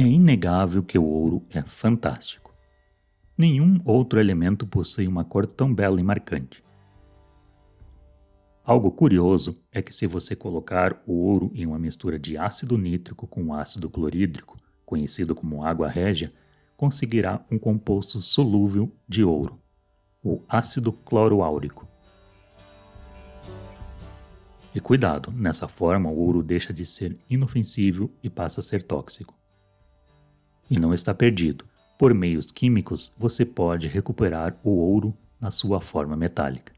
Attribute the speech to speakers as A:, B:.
A: É inegável que o ouro é fantástico. Nenhum outro elemento possui uma cor tão bela e marcante. Algo curioso é que se você colocar o ouro em uma mistura de ácido nítrico com ácido clorídrico, conhecido como água régia, conseguirá um composto solúvel de ouro, o ácido cloroáurico. E cuidado, nessa forma o ouro deixa de ser inofensível e passa a ser tóxico. E não está perdido. Por meios químicos, você pode recuperar o ouro na sua forma metálica.